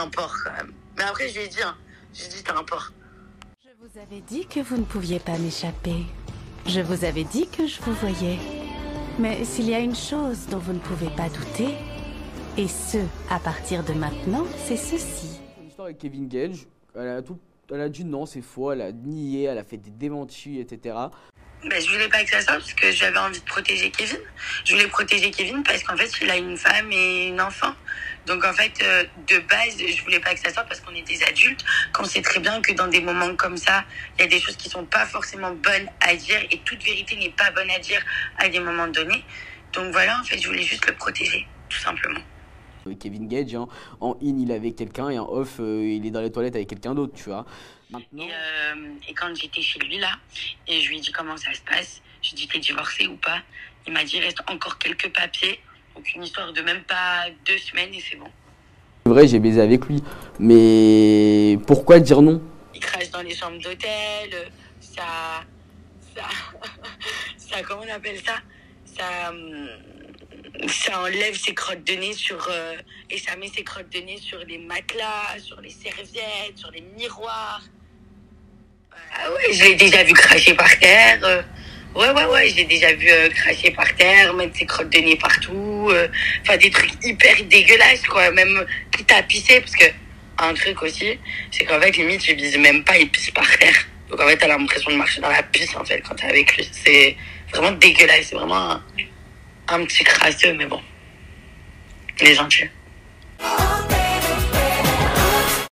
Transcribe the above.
un porc quand même. Mais après, je lui ai dit, hein, je lui ai dit, t'as un porc. Je vous avais dit que vous ne pouviez pas m'échapper. Je vous avais dit que je vous voyais. Mais s'il y a une chose dont vous ne pouvez pas douter, et ce, à partir de maintenant, c'est ceci. Une histoire avec Kevin Gage, elle a, tout, elle a dit non, c'est faux, elle a nié, elle a fait des démentis, etc. Ben, je voulais pas que ça sorte parce que j'avais envie de protéger Kevin. Je voulais protéger Kevin parce qu'en fait, il a une femme et une enfant. Donc en fait, euh, de base, je voulais pas que ça sorte parce qu'on est des adultes, qu'on sait très bien que dans des moments comme ça, il y a des choses qui sont pas forcément bonnes à dire et toute vérité n'est pas bonne à dire à des moments donnés. Donc voilà, en fait, je voulais juste le protéger, tout simplement. Euh, Kevin Gage, hein, en in il est avec quelqu'un et en off euh, il est dans les toilettes avec quelqu'un d'autre, tu vois. Maintenant, Et, euh, et quand j'étais chez lui là, et je lui ai dit comment ça se passe, je lui ai dit t'es divorcé ou pas, il m'a dit il reste encore quelques papiers, donc une histoire de même pas deux semaines et c'est bon. c'est vrai, j'ai baisé avec lui, mais pourquoi dire non? Il crache dans les chambres d'hôtel, ça, ça, ça, comment on appelle ça, ça, hum, ça enlève ses crottes de nez sur, euh, et ça met ses crottes de nez sur les matelas, sur les serviettes, sur les miroirs. Ah ouais, je l'ai déjà vu cracher par terre. euh, Ouais, ouais, ouais, je l'ai déjà vu euh, cracher par terre, mettre ses crottes de nez partout. euh, Enfin, des trucs hyper dégueulasses, quoi. Même à pisser, parce que un truc aussi, c'est qu'en fait, limite, je bise même pas, il pisse par terre. Donc en fait, t'as l'impression de marcher dans la pisse, en fait, quand t'es avec lui. C'est vraiment dégueulasse, c'est vraiment un petit crasseux, mais bon. Il est gentil.